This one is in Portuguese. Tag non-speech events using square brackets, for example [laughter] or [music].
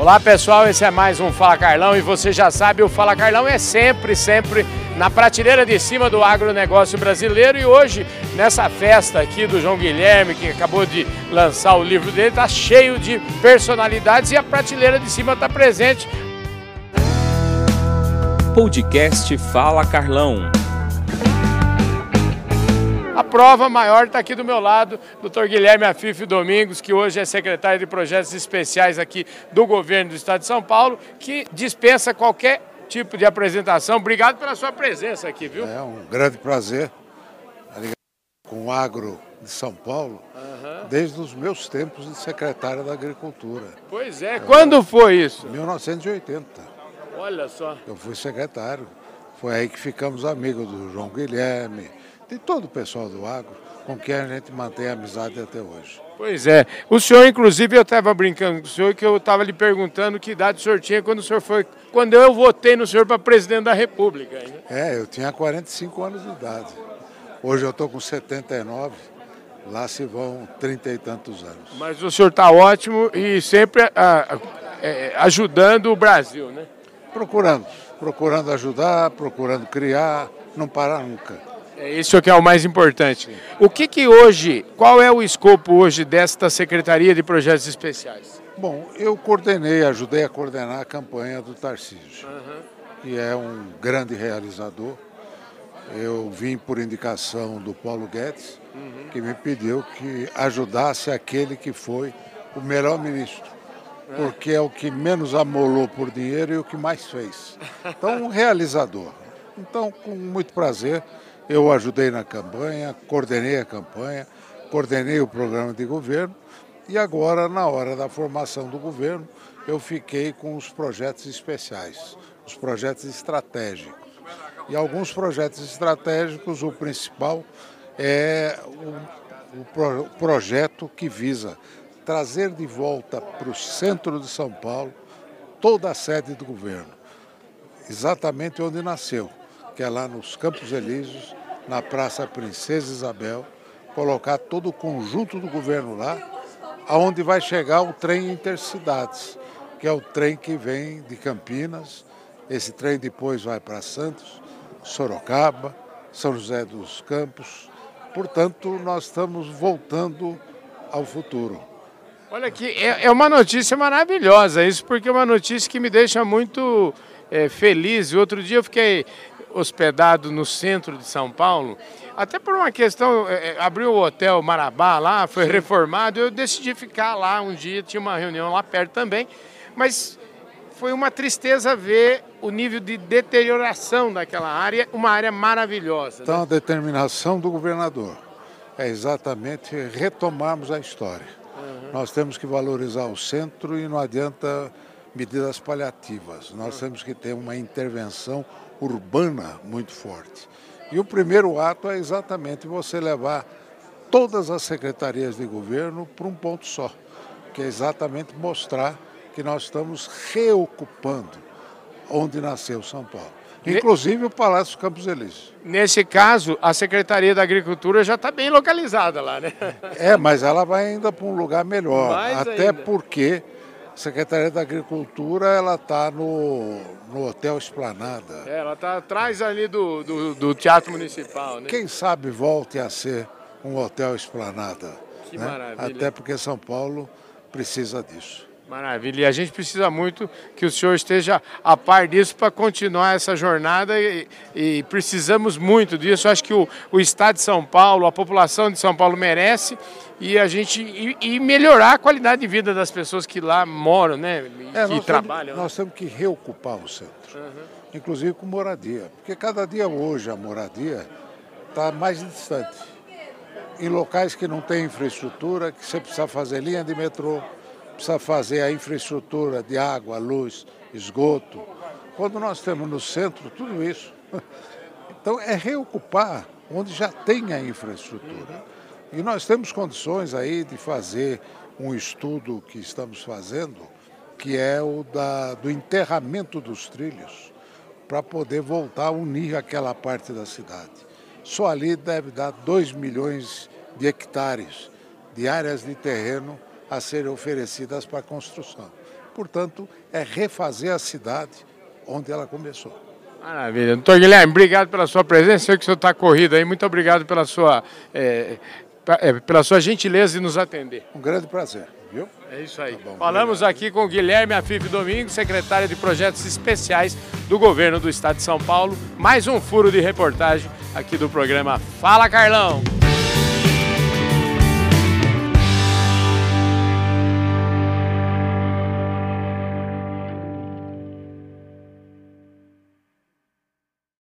Olá pessoal, esse é mais um Fala Carlão e você já sabe, o Fala Carlão é sempre, sempre na prateleira de cima do agronegócio brasileiro e hoje, nessa festa aqui do João Guilherme, que acabou de lançar o livro dele, está cheio de personalidades e a prateleira de cima está presente. Podcast Fala Carlão prova maior está aqui do meu lado, doutor Guilherme Afife Domingos, que hoje é secretário de Projetos Especiais aqui do governo do Estado de São Paulo, que dispensa qualquer tipo de apresentação. Obrigado pela sua presença aqui, viu? É um grande prazer com o agro de São Paulo, uhum. desde os meus tempos de secretário da Agricultura. Pois é, quando foi isso? 1980. Olha só. Eu fui secretário. Foi aí que ficamos amigos do João Guilherme, de todo o pessoal do agro, com quem a gente mantém a amizade até hoje. Pois é. O senhor, inclusive, eu estava brincando com o senhor que eu estava lhe perguntando que idade o senhor tinha quando o senhor foi. Quando eu votei no senhor para presidente da República. Né? É, eu tinha 45 anos de idade. Hoje eu estou com 79. Lá se vão trinta e tantos anos. Mas o senhor está ótimo e sempre a, a, a, ajudando o Brasil, né? Procurando, procurando ajudar, procurando criar, não parar nunca. É isso que é o mais importante. O que que hoje, qual é o escopo hoje desta Secretaria de Projetos Especiais? Bom, eu coordenei, ajudei a coordenar a campanha do Tarcísio, uhum. que é um grande realizador. Eu vim por indicação do Paulo Guedes, uhum. que me pediu que ajudasse aquele que foi o melhor ministro, é. Porque é o que menos amolou por dinheiro e o que mais fez. Então, um realizador. Então, com muito prazer, eu ajudei na campanha, coordenei a campanha, coordenei o programa de governo e agora, na hora da formação do governo, eu fiquei com os projetos especiais, os projetos estratégicos. E alguns projetos estratégicos, o principal é o, o, pro, o projeto que visa trazer de volta para o centro de São Paulo toda a sede do governo, exatamente onde nasceu, que é lá nos Campos Elíseos, na Praça Princesa Isabel, colocar todo o conjunto do governo lá, aonde vai chegar o trem Intercidades, que é o trem que vem de Campinas. Esse trem depois vai para Santos, Sorocaba, São José dos Campos. Portanto, nós estamos voltando ao futuro. Olha aqui, é, é uma notícia maravilhosa isso, porque é uma notícia que me deixa muito é, feliz. Outro dia eu fiquei hospedado no centro de São Paulo, até por uma questão, é, é, abriu o hotel Marabá lá, foi Sim. reformado, eu decidi ficar lá um dia, tinha uma reunião lá perto também, mas foi uma tristeza ver o nível de deterioração daquela área, uma área maravilhosa. Então, né? a determinação do governador é exatamente retomarmos a história. Nós temos que valorizar o centro e não adianta medidas paliativas. Nós temos que ter uma intervenção urbana muito forte. E o primeiro ato é exatamente você levar todas as secretarias de governo para um ponto só, que é exatamente mostrar que nós estamos reocupando onde nasceu São Paulo. Inclusive o Palácio Campos Elíseos. Nesse caso, a Secretaria da Agricultura já está bem localizada lá, né? É, mas ela vai ainda para um lugar melhor. Mais até ainda. porque Secretaria da Agricultura ela está no, no Hotel Esplanada. É, ela está atrás ali do, do, do, Teatro Municipal, né? Quem sabe volte a ser um Hotel Esplanada. Que né? maravilha. Até porque São Paulo precisa disso. Maravilha. E a gente precisa muito que o senhor esteja a par disso para continuar essa jornada e, e, precisamos muito disso. acho que o, o Estado de São Paulo, a população de São Paulo merece e a gente e, e melhorar a qualidade de vida das pessoas que lá moram, né? É, que trabalham. Temos, nós temos que reocupar o centro, uhum. inclusive com moradia, porque cada dia hoje a moradia está mais distante. Em locais que não tem infraestrutura, que você precisa fazer linha de metrô, precisa fazer a infraestrutura de água, luz, esgoto. Quando nós temos no centro tudo isso. [laughs] Então é reocupar onde já tem a infraestrutura. E nós temos condições aí de fazer um estudo que estamos fazendo, que é o da, do enterramento dos trilhos, para poder voltar a unir aquela parte da cidade. Só ali deve dar 2 milhões de hectares de áreas de terreno a serem oferecidas para construção. Portanto, é refazer a cidade onde ela começou. Maravilha. Doutor Guilherme, obrigado pela sua presença. Sei que o senhor está corrido aí. Muito obrigado pela sua, é, pela sua gentileza de nos atender. Um grande prazer. Viu? É isso aí. Tá bom, Falamos obrigado. aqui com o Guilherme Afif Domingos, secretário de Projetos Especiais do Governo do Estado de São Paulo. Mais um furo de reportagem aqui do programa Fala Carlão.